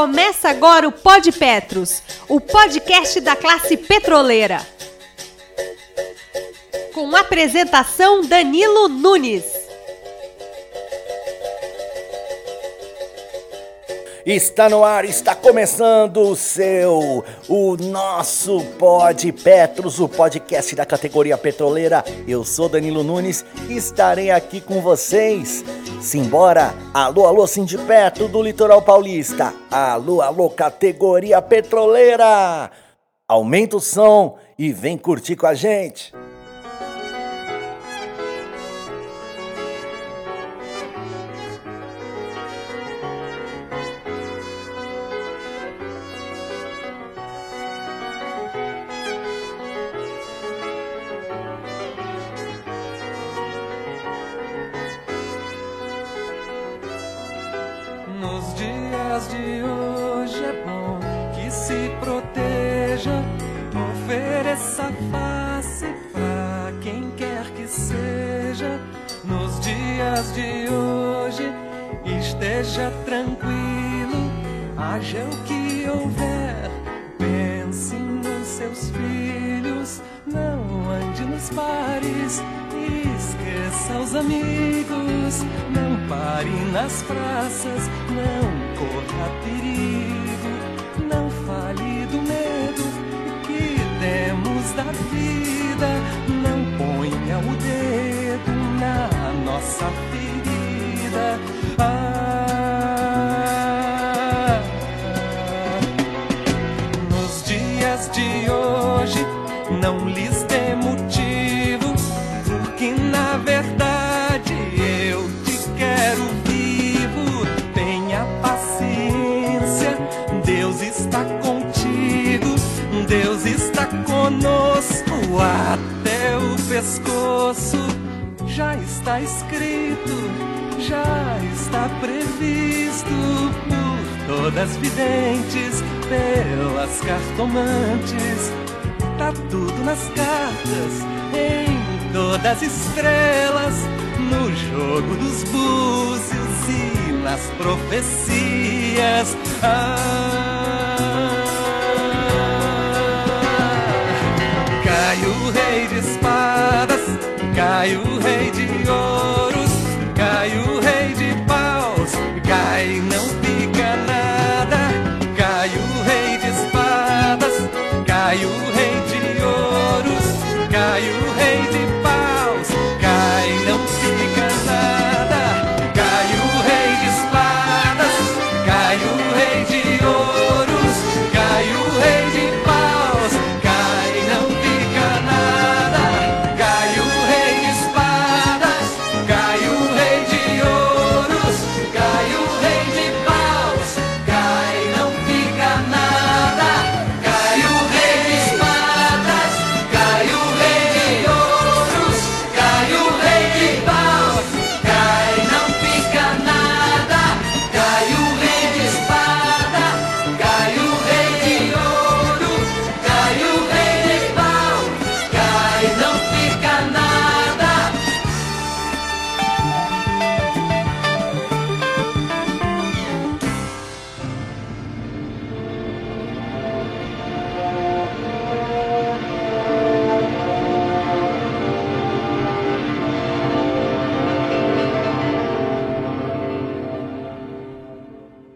Começa agora o Pod Petros, o podcast da classe petroleira. Com apresentação Danilo Nunes. Está no ar, está começando o seu, o nosso Pod Petros, o podcast da categoria petroleira. Eu sou Danilo Nunes estarei aqui com vocês. Simbora! Alô, alô, Sindipetro do Litoral Paulista. Alô, alô, categoria petroleira. Aumenta o som e vem curtir com a gente. dias de hoje é bom que se proteja, ofereça face pra quem quer que seja. Nos dias de hoje, esteja tranquilo, haja o que houver, pense nos seus filhos, não ande nos pares, Esqueça os amigos, não pare nas praças, não corra perigo, não fale do medo que temos da vida, não ponha o dedo na nossa ferida. Ah, nos dias de hoje, não lhes dê motivo até o pescoço. Já está escrito, já está previsto por todas videntes, pelas cartomantes. Tá tudo nas cartas, em todas estrelas, no jogo dos búzios e nas profecias. Ah, Cai o rei de espadas, cai o rei de ouro.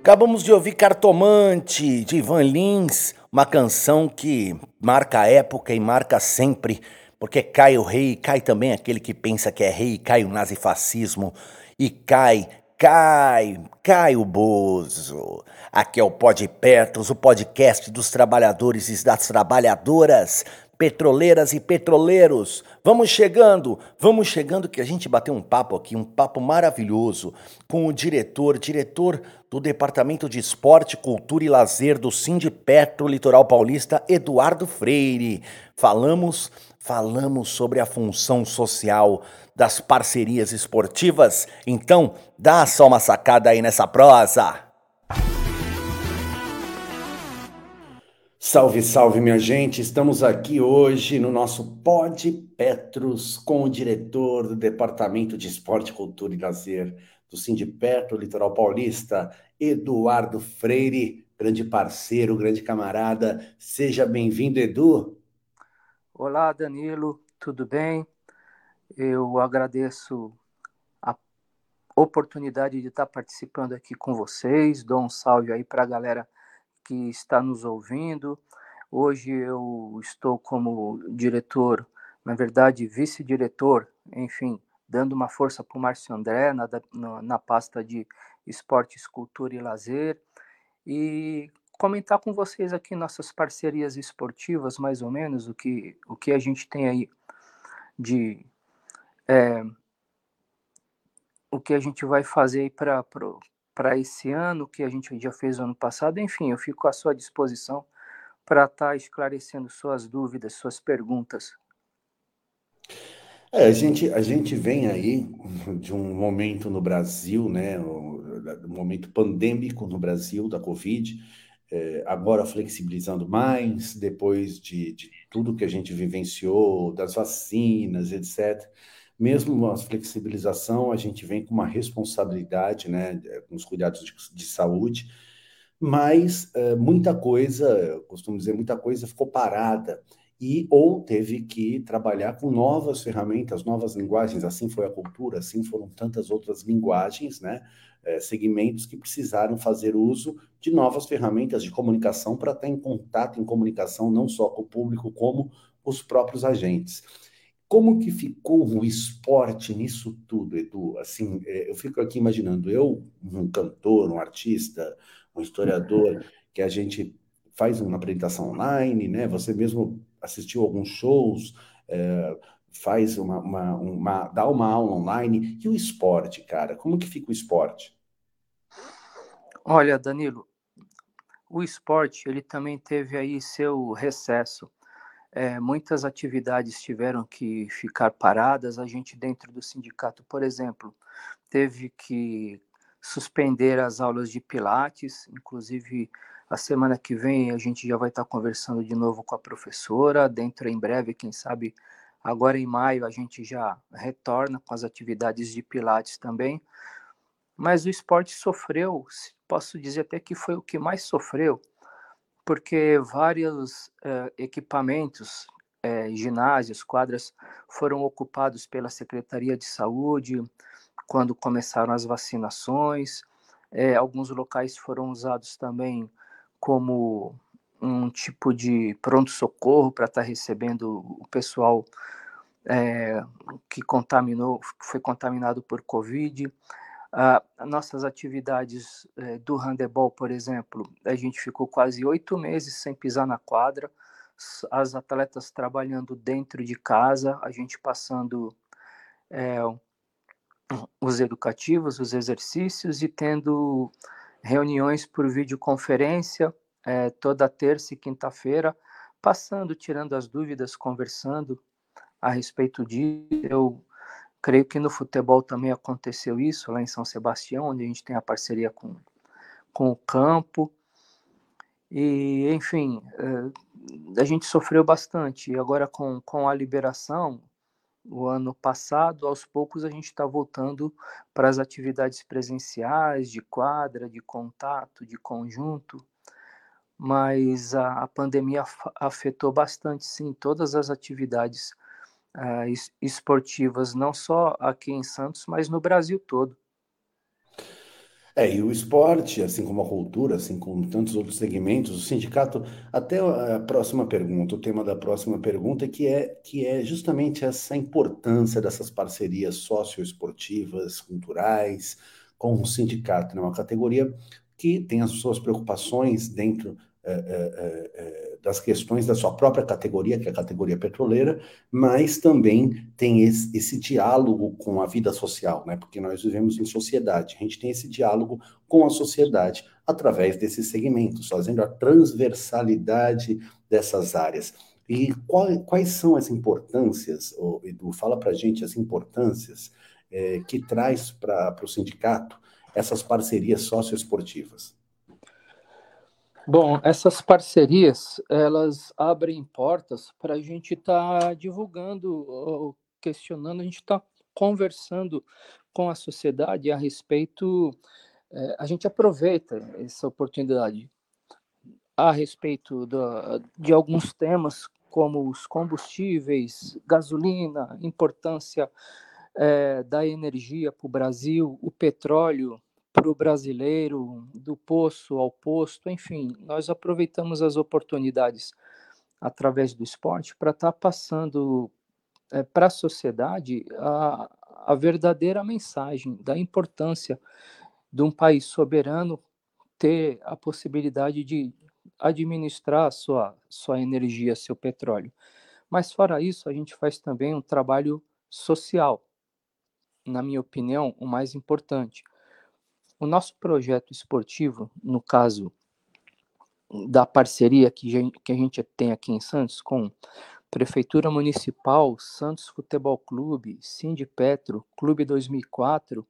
Acabamos de ouvir Cartomante, de Ivan Lins, uma canção que marca a época e marca sempre, porque cai o rei, cai também aquele que pensa que é rei, cai o nazifascismo, e cai, cai, cai o Bozo. Aqui é o Pod Petros, o podcast dos trabalhadores e das trabalhadoras, petroleiras e petroleiros. Vamos chegando, vamos chegando que a gente bateu um papo aqui, um papo maravilhoso com o diretor, diretor do Departamento de Esporte, Cultura e Lazer do Sindipetro Litoral Paulista, Eduardo Freire. Falamos, falamos sobre a função social das parcerias esportivas. Então, dá só uma sacada aí nessa prosa. Salve, salve, minha gente! Estamos aqui hoje no nosso Pod Petros com o diretor do Departamento de Esporte, Cultura e Lazer do Sindipetro Litoral Paulista, Eduardo Freire. grande parceiro, grande camarada. Seja bem-vindo, Edu. Olá, Danilo, tudo bem? Eu agradeço a oportunidade de estar participando aqui com vocês. Dou um salve aí para a galera que está nos ouvindo. Hoje eu estou como diretor, na verdade, vice-diretor, enfim, dando uma força para o Márcio André na, na, na pasta de esportes, cultura e lazer. E comentar com vocês aqui nossas parcerias esportivas, mais ou menos, o que, o que a gente tem aí de. É, o que a gente vai fazer para esse ano, que a gente já fez ano passado, enfim, eu fico à sua disposição para estar tá esclarecendo suas dúvidas, suas perguntas. É, a gente, a gente vem aí de um momento no Brasil, né, um momento pandêmico no Brasil da Covid, é, agora flexibilizando mais, depois de, de, tudo que a gente vivenciou, das vacinas, etc. Mesmo a flexibilização, a gente vem com uma responsabilidade, né, com os cuidados de, de saúde, mas é, muita coisa, costumo dizer, muita coisa ficou parada e ou teve que trabalhar com novas ferramentas, novas linguagens. Assim foi a cultura, assim foram tantas outras linguagens, né? É, segmentos que precisaram fazer uso de novas ferramentas de comunicação para estar em contato, em comunicação, não só com o público, como os próprios agentes. Como que ficou o esporte nisso tudo, Edu? Assim, é, eu fico aqui imaginando, eu, um cantor, um artista, um historiador, que a gente faz uma apresentação online, né? Você mesmo assistiu alguns shows, é, faz uma, uma, uma, dá uma aula online. E o esporte, cara? Como que fica o esporte? Olha, Danilo, o esporte ele também teve aí seu recesso. É, muitas atividades tiveram que ficar paradas. A gente dentro do sindicato, por exemplo, teve que suspender as aulas de pilates, inclusive a semana que vem a gente já vai estar conversando de novo com a professora. Dentro em breve, quem sabe agora em maio a gente já retorna com as atividades de Pilates também. Mas o esporte sofreu, posso dizer até que foi o que mais sofreu, porque vários eh, equipamentos, eh, ginásios, quadras foram ocupados pela Secretaria de Saúde quando começaram as vacinações. Eh, alguns locais foram usados também como um tipo de pronto-socorro para estar tá recebendo o pessoal que contaminou, foi contaminado por Covid. Ah, nossas atividades é, do handebol, por exemplo, a gente ficou quase oito meses sem pisar na quadra, as atletas trabalhando dentro de casa, a gente passando é, os educativos, os exercícios e tendo reuniões por videoconferência é, toda terça e quinta-feira, passando, tirando as dúvidas, conversando a respeito disso. Eu creio que no futebol também aconteceu isso, lá em São Sebastião, onde a gente tem a parceria com, com o campo. E, enfim, é, a gente sofreu bastante. E agora, com, com a liberação, o ano passado, aos poucos a gente está voltando para as atividades presenciais, de quadra, de contato, de conjunto, mas a, a pandemia afetou bastante, sim, todas as atividades uh, esportivas, não só aqui em Santos, mas no Brasil todo. É, e o esporte, assim como a cultura, assim como tantos outros segmentos, o sindicato, até a próxima pergunta, o tema da próxima pergunta, que é, que é justamente essa importância dessas parcerias socioesportivas, culturais, com o sindicato, né? uma categoria que tem as suas preocupações dentro das questões da sua própria categoria, que é a categoria petroleira, mas também tem esse, esse, diálogo com a vida social, né? Porque nós vivemos em sociedade, a gente tem esse diálogo com a sociedade através desses segmentos, fazendo a transversalidade dessas áreas. E qual, quais são as importâncias, Edu? Fala para gente as importâncias que traz para o sindicato essas parcerias socioesportivas. Bom, essas parcerias, elas abrem portas para a gente estar tá divulgando, questionando, a gente está conversando com a sociedade a respeito, é, a gente aproveita essa oportunidade a respeito do, de alguns temas, como os combustíveis, gasolina, importância é, da energia para o Brasil, o petróleo para o brasileiro, do poço ao posto, enfim, nós aproveitamos as oportunidades através do esporte para estar tá passando é, para a sociedade a, a verdadeira mensagem da importância de um país soberano ter a possibilidade de administrar sua, sua energia, seu petróleo. Mas, fora isso, a gente faz também um trabalho social, na minha opinião, o mais importante. O nosso projeto esportivo, no caso da parceria que, que a gente tem aqui em Santos com Prefeitura Municipal, Santos Futebol Clube, Petro, Clube 2004,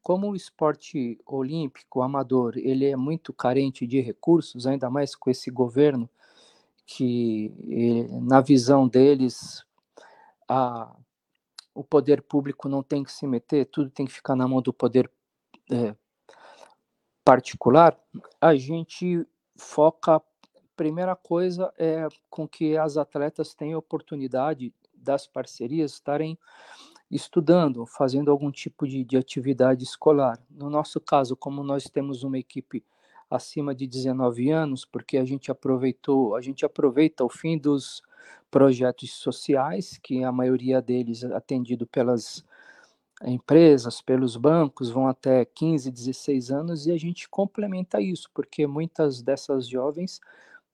como o esporte olímpico amador ele é muito carente de recursos, ainda mais com esse governo que, eh, na visão deles, a, o poder público não tem que se meter, tudo tem que ficar na mão do poder é, particular, a gente foca, primeira coisa é com que as atletas tenham oportunidade das parcerias estarem estudando, fazendo algum tipo de, de atividade escolar. No nosso caso, como nós temos uma equipe acima de 19 anos, porque a gente aproveitou, a gente aproveita o fim dos projetos sociais, que a maioria deles é atendido pelas empresas, pelos bancos, vão até 15, 16 anos, e a gente complementa isso, porque muitas dessas jovens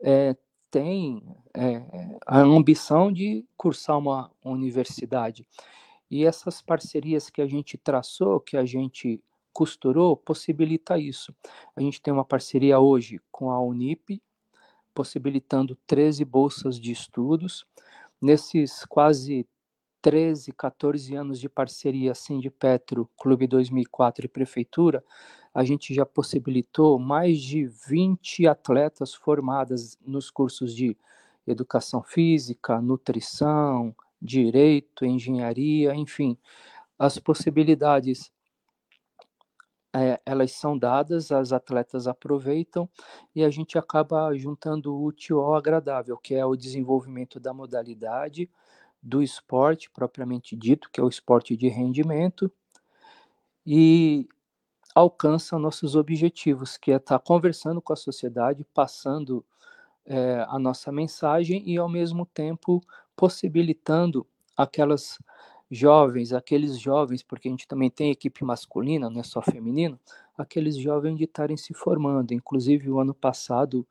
é, têm é, a ambição de cursar uma universidade. E essas parcerias que a gente traçou, que a gente costurou, possibilita isso. A gente tem uma parceria hoje com a Unip, possibilitando 13 bolsas de estudos. Nesses quase 13, 14 anos de parceria Petro, Clube 2004 e Prefeitura, a gente já possibilitou mais de 20 atletas formadas nos cursos de educação física, nutrição, direito, engenharia, enfim, as possibilidades é, elas são dadas, as atletas aproveitam e a gente acaba juntando o útil ao agradável, que é o desenvolvimento da modalidade do esporte propriamente dito, que é o esporte de rendimento, e alcança nossos objetivos, que é estar conversando com a sociedade, passando é, a nossa mensagem e, ao mesmo tempo, possibilitando aquelas jovens, aqueles jovens, porque a gente também tem equipe masculina, não é só feminino, aqueles jovens de estarem se formando. Inclusive, o ano passado,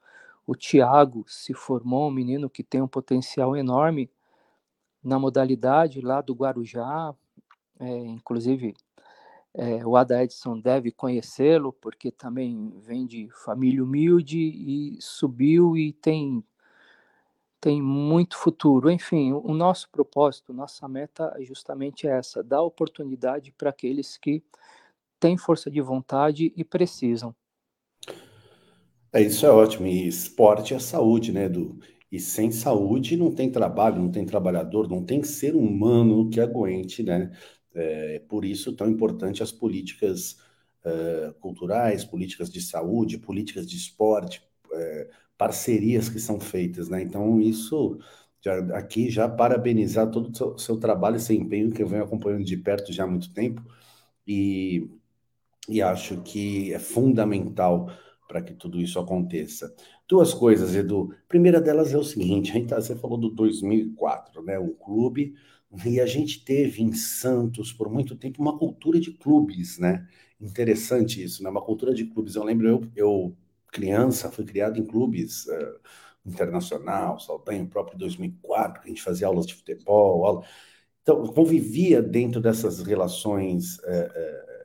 o Tiago se formou, um menino que tem um potencial enorme na modalidade lá do Guarujá, é, inclusive é, o Ada Edson deve conhecê-lo, porque também vem de família humilde e subiu e tem tem muito futuro. Enfim, o nosso propósito, nossa meta é justamente essa: dar oportunidade para aqueles que têm força de vontade e precisam. É, isso é ótimo. E esporte é saúde, né, Edu? E sem saúde não tem trabalho, não tem trabalhador, não tem ser humano que aguente, né? É por isso tão importante as políticas uh, culturais, políticas de saúde, políticas de esporte, uh, parcerias que são feitas, né? Então, isso já, aqui já parabenizar todo o seu, seu, trabalho e seu empenho, que eu venho acompanhando de perto já há muito tempo, e, e acho que é fundamental para que tudo isso aconteça. Duas coisas, Edu. A primeira delas é o seguinte: a gente, tá, você falou do 2004, né? Um clube, e a gente teve em Santos por muito tempo uma cultura de clubes, né? Interessante isso, né? Uma cultura de clubes. Eu lembro, eu, eu criança, fui criado em clubes uh, internacional, Saldanha, próprio 2004, que a gente fazia aulas de futebol, aula... então convivia dentro dessas relações uh,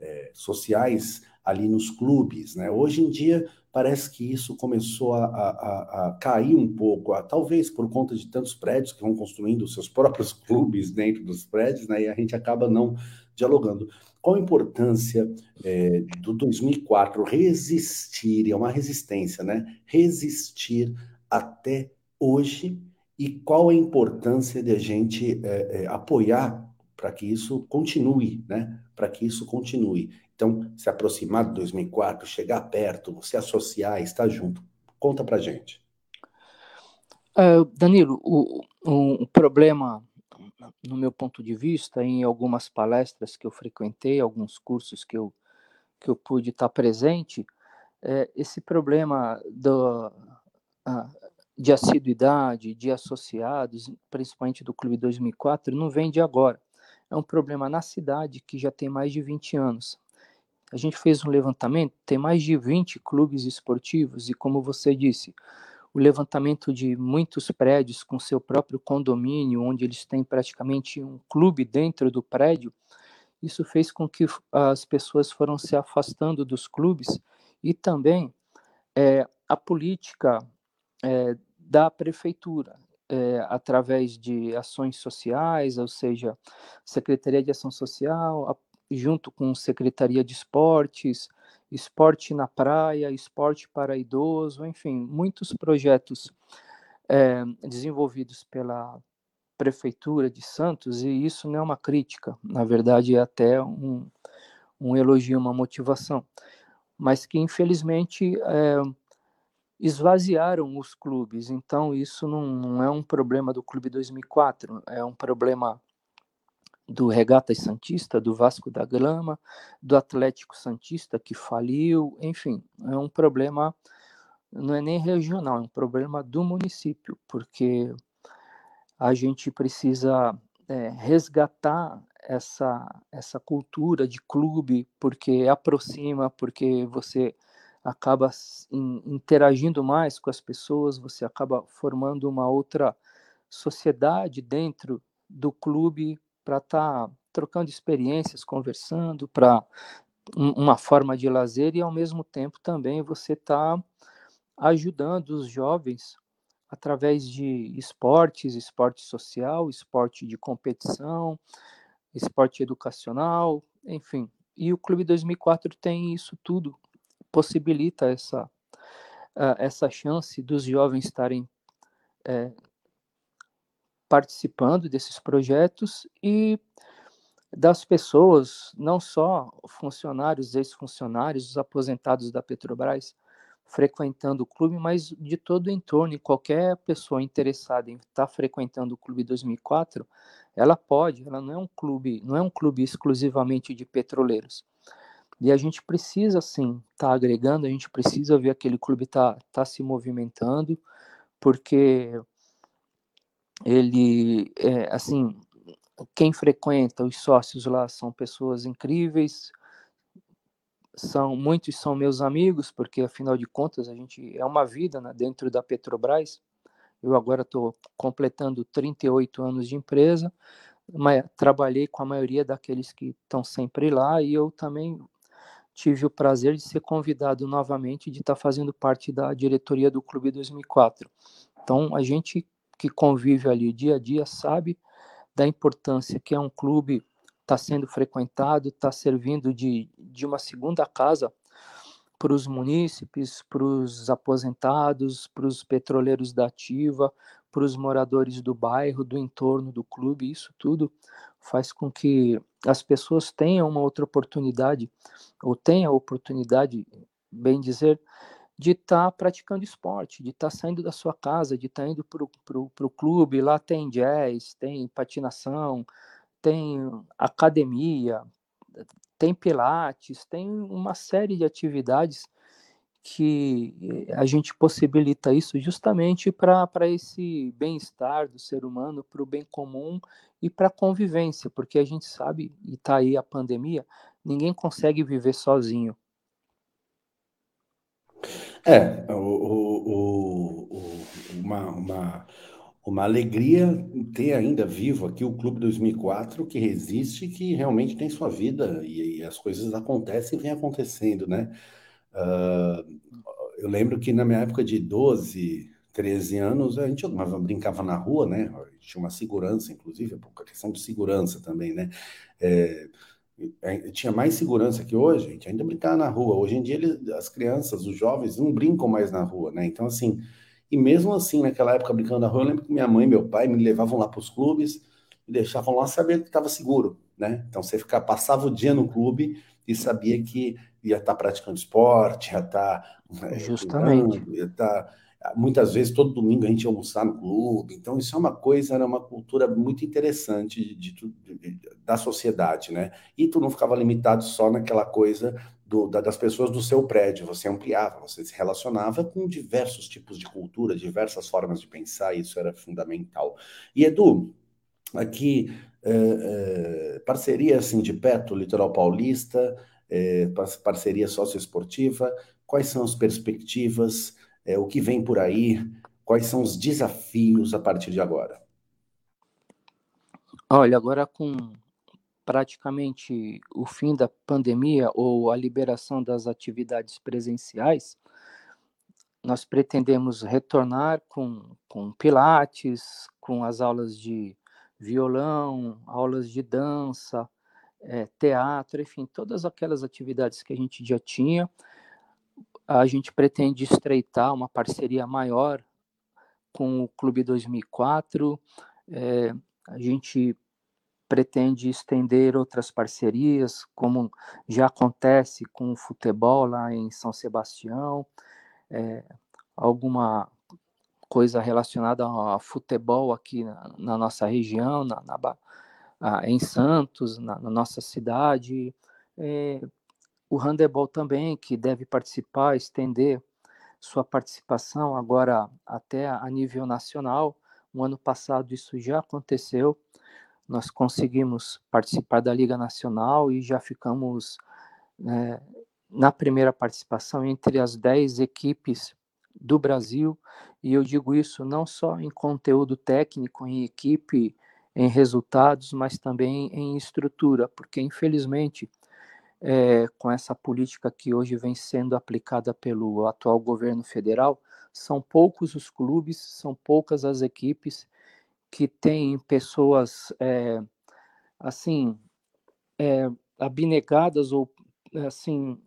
uh, sociais ali nos clubes, né? Hoje em dia parece que isso começou a, a, a, cair um pouco, a, talvez por conta de tantos prédios que vão construindo seus próprios clubes dentro dos prédios, né? E a gente acaba não dialogando. Qual a importância é, do 2004 resistir, é uma resistência, né? Resistir até hoje e qual a importância de a gente é, é, apoiar para que isso continue, né? Para que isso continue. Então, se aproximar de 2004, chegar perto, se associar, estar junto. Conta pra gente. Uh, Danilo, o, o, o, problema, no meu ponto de vista, em algumas palestras que eu frequentei, alguns cursos que eu, que eu pude estar presente, é esse problema do, de assiduidade, de associados, principalmente do Clube 2004, não vem de agora. É um problema na cidade que já tem mais de 20 anos. A gente fez um levantamento, tem mais de 20 clubes esportivos, e como você disse, o levantamento de muitos prédios com seu próprio condomínio, onde eles têm praticamente um clube dentro do prédio, isso fez com que as pessoas foram se afastando dos clubes e também é, a política é, da prefeitura, é, através de ações sociais, ou seja, Secretaria de Ação Social, junto com Secretaria de Esportes, esporte na praia, esporte para idoso, enfim, muitos projetos é, desenvolvidos pela Prefeitura de Santos, e isso não é uma crítica, na verdade é até um, um elogio, uma motivação, mas que infelizmente é, esvaziaram os clubes, então isso não, não é um problema do Clube 2004, é um problema do Regatas Santista, do Vasco da Grama, do Atlético Santista que faliu, enfim, é um problema não é nem regional, é um problema do município, porque a gente precisa é, resgatar essa essa cultura de clube, porque aproxima, porque você acaba interagindo mais com as pessoas, você acaba formando uma outra sociedade dentro do clube para estar tá trocando experiências, conversando, para uma forma de lazer e ao mesmo tempo também você está ajudando os jovens através de esportes, esporte social, esporte de competição, esporte educacional, enfim. E o Clube 2004 tem isso tudo, possibilita essa essa chance dos jovens estarem é, participando desses projetos e das pessoas, não só funcionários, ex-funcionários, os aposentados da Petrobras, frequentando o clube, mas de todo o entorno, e qualquer pessoa interessada em estar frequentando o clube 2004, ela pode, ela não é um clube, não é um clube exclusivamente de petroleiros. E a gente precisa sim estar tá agregando, a gente precisa ver aquele clube tá tá se movimentando, porque ele, é, assim, quem frequenta, os sócios lá são pessoas incríveis, são muitos são meus amigos, porque afinal de contas a gente é uma vida né, dentro da Petrobras. Eu agora estou completando 38 anos de empresa, mas trabalhei com a maioria daqueles que estão sempre lá e eu também tive o prazer de ser convidado novamente de estar tá fazendo parte da diretoria do Clube 2004. Então a gente que convive ali dia a dia sabe da importância que é um clube está sendo frequentado, está servindo de, de uma segunda casa para os munícipes, para os aposentados, para os petroleiros da ativa, para os moradores do bairro, do entorno do clube. Isso tudo faz com que as pessoas tenham uma outra oportunidade, ou tenham a oportunidade, bem dizer, de estar tá praticando esporte, de estar tá saindo da sua casa, de estar tá indo para o clube, lá tem jazz, tem patinação, tem academia, tem pilates, tem uma série de atividades que a gente possibilita isso justamente para esse bem-estar do ser humano, para o bem comum e para a convivência, porque a gente sabe, e está aí a pandemia, ninguém consegue viver sozinho. É, o, o, o, uma, uma, uma alegria ter ainda vivo aqui o Clube 2004, que resiste, que realmente tem sua vida e, e as coisas acontecem e vem acontecendo, né? Uh, eu lembro que na minha época de 12, 13 anos, a gente brincava na rua, né? Tinha uma segurança, inclusive, a questão de segurança também, né? É, é, tinha mais segurança que hoje, a gente ainda brincava na rua. Hoje em dia, eles, as crianças, os jovens, não brincam mais na rua, né? Então, assim, e mesmo assim, naquela época, brincando na rua, eu lembro que minha mãe e meu pai me levavam lá para os clubes, me deixavam lá saber que estava seguro, né? Então, você ficava, passava o dia no clube e sabia que ia estar tá praticando esporte, ia estar tá, é, justamente, ia estar tá Muitas vezes, todo domingo, a gente ia almoçar no clube. Então, isso é uma coisa, era uma cultura muito interessante de, de, de, da sociedade, né? E tu não ficava limitado só naquela coisa do, da, das pessoas do seu prédio, você ampliava, você se relacionava com diversos tipos de cultura, diversas formas de pensar, isso era fundamental. E, Edu, aqui, é, é, parceria assim, de perto, Litoral Paulista, é, parceria socioesportiva, quais são as perspectivas? É, o que vem por aí, quais são os desafios a partir de agora? Olha, agora com praticamente o fim da pandemia ou a liberação das atividades presenciais, nós pretendemos retornar com, com pilates, com as aulas de violão, aulas de dança, é, teatro, enfim, todas aquelas atividades que a gente já tinha, a gente pretende estreitar uma parceria maior com o Clube 2004. É, a gente pretende estender outras parcerias, como já acontece com o futebol lá em São Sebastião, é, alguma coisa relacionada ao futebol aqui na, na nossa região, na, na, em Santos, na, na nossa cidade. É, o handebol também, que deve participar, estender sua participação agora até a nível nacional. O ano passado isso já aconteceu. Nós conseguimos participar da Liga Nacional e já ficamos né, na primeira participação entre as 10 equipes do Brasil. E eu digo isso não só em conteúdo técnico, em equipe, em resultados, mas também em estrutura, porque infelizmente é, com essa política que hoje vem sendo aplicada pelo atual governo federal, são poucos os clubes, são poucas as equipes que têm pessoas é, assim é, abnegadas ou assim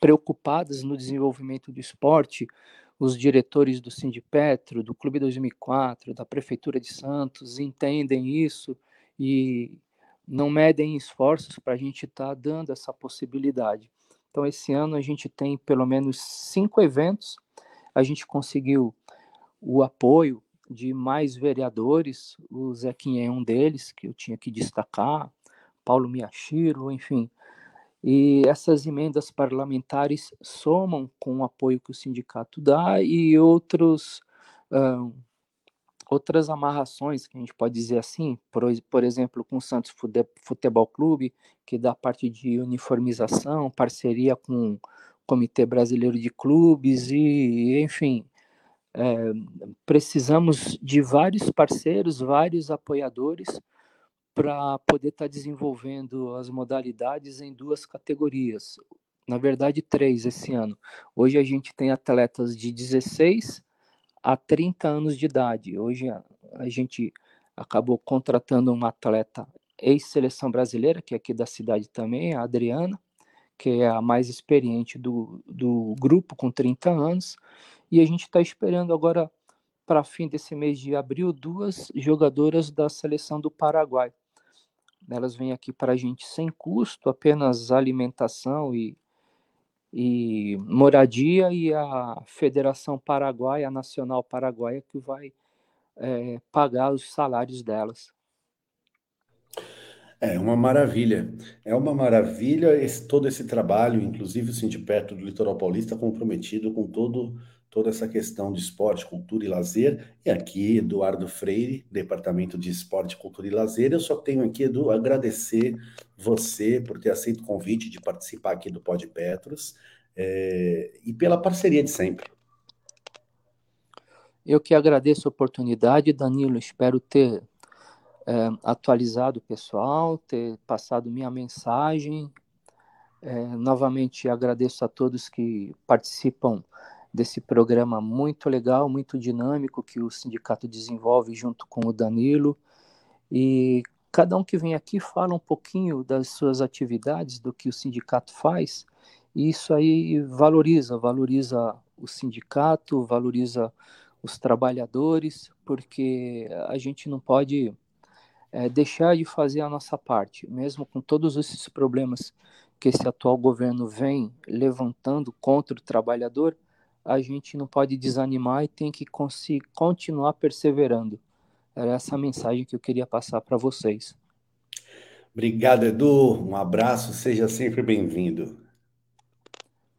preocupadas no desenvolvimento do esporte, os diretores do Sindipetro, do Clube 2004, da Prefeitura de Santos entendem isso e não medem esforços para a gente estar tá dando essa possibilidade. Então, esse ano a gente tem pelo menos cinco eventos, a gente conseguiu o apoio de mais vereadores, o Zequinha é um deles, que eu tinha que destacar, Paulo Miyashiro, enfim. E essas emendas parlamentares somam com o apoio que o sindicato dá e outros uh, outras amarrações, que a gente pode dizer assim, por, por exemplo, com o Santos Futebol Clube, que dá parte de uniformização, parceria com o Comitê Brasileiro de Clubes e, enfim, é, precisamos de vários parceiros, vários apoiadores para poder estar tá desenvolvendo as modalidades em duas categorias. Na verdade, três esse ano. Hoje a gente tem atletas de 16 há 30 anos de idade. Hoje a, a gente acabou contratando uma atleta ex-seleção brasileira, que é aqui da cidade também, a Adriana, que é a mais experiente do, do grupo, com 30 anos. E a gente está esperando agora, para fim desse mês de abril, duas jogadoras da seleção do Paraguai. Elas vêm aqui para a gente sem custo, apenas alimentação e e moradia e a Federação Paraguaia, a Nacional Paraguaia, que vai é, pagar os salários delas. É uma maravilha, é uma maravilha esse, todo esse trabalho, inclusive o Sindicato do Litoral Paulista comprometido com todo toda essa questão de esporte, cultura e lazer. E aqui, Eduardo Freire, Departamento de Esporte, Cultura e Lazer. Eu só tenho aqui, Edu, agradecer você por ter aceito o convite de participar aqui do Pod Petros é, e pela parceria de sempre. Eu que agradeço a oportunidade, Danilo. Espero ter é, atualizado o pessoal, ter passado minha mensagem. É, novamente agradeço a todos que participam desse programa muito legal, muito dinâmico que o sindicato desenvolve junto com o Danilo. E cada um que vem aqui fala um pouquinho das suas atividades, do que o sindicato faz, e isso aí valoriza, valoriza o sindicato, valoriza os trabalhadores, porque a gente não pode é, deixar de fazer a nossa parte, mesmo com todos esses problemas que esse atual governo vem levantando contra o trabalhador, a gente não pode desanimar e tem que continuar perseverando. Era essa a mensagem que eu queria passar para vocês. Obrigado, Edu. Um abraço, seja sempre bem-vindo.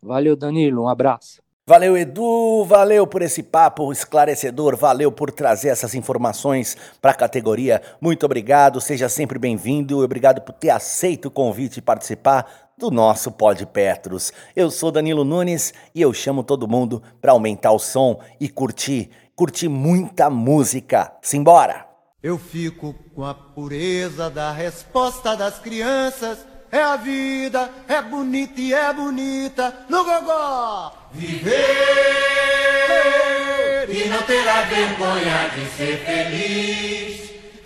Valeu, Danilo. Um abraço. Valeu, Edu, valeu por esse papo esclarecedor, valeu por trazer essas informações para a categoria. Muito obrigado, seja sempre bem-vindo, obrigado por ter aceito o convite e participar do nosso Pod Petros. Eu sou Danilo Nunes e eu chamo todo mundo para aumentar o som e curtir, curtir muita música. Simbora! Eu fico com a pureza da resposta das crianças é a vida, é bonita e é bonita no gogó. Viver e não ter a vergonha de ser feliz.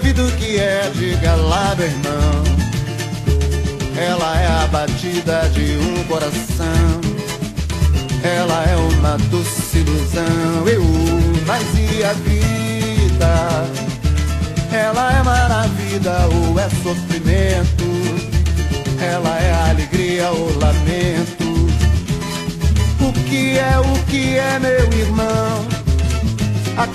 Vida o que é, diga lá, meu irmão. Ela é a batida de um coração. Ela é uma doce ilusão. Eu, mas e a vida? Ela é maravilha ou é sofrimento?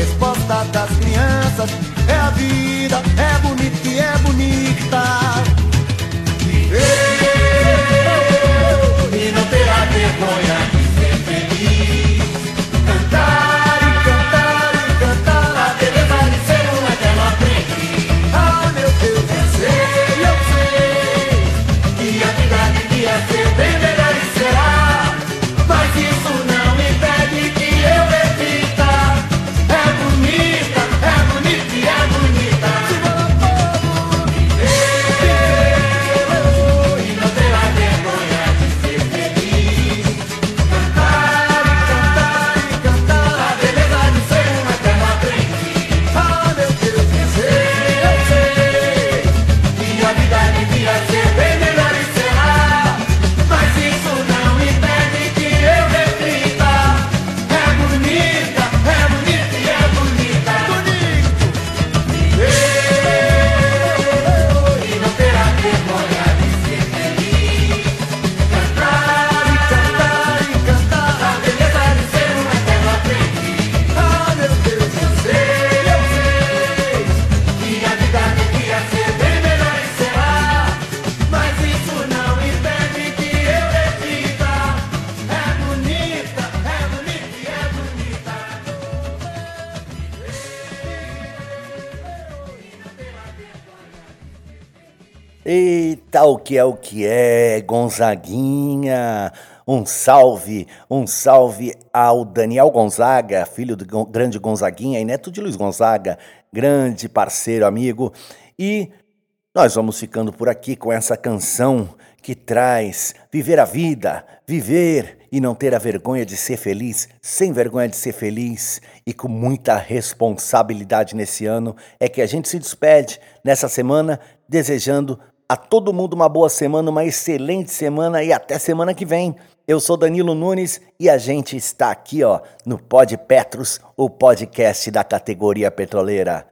resposta das crianças. É a vida, é bonita e é bonita. Que é o que é, Gonzaguinha? Um salve, um salve ao Daniel Gonzaga, filho do grande Gonzaguinha e neto de Luiz Gonzaga, grande parceiro, amigo. E nós vamos ficando por aqui com essa canção que traz viver a vida, viver e não ter a vergonha de ser feliz, sem vergonha de ser feliz e com muita responsabilidade nesse ano, é que a gente se despede nessa semana desejando a todo mundo uma boa semana, uma excelente semana e até semana que vem. Eu sou Danilo Nunes e a gente está aqui, ó, no Pod Petros, o podcast da categoria petroleira.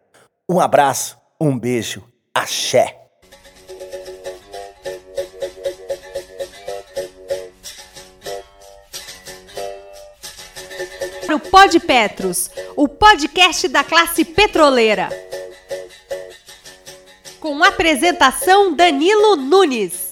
Um abraço, um beijo, axé. O Pod Petros, o podcast da classe petroleira. Com apresentação Danilo Nunes.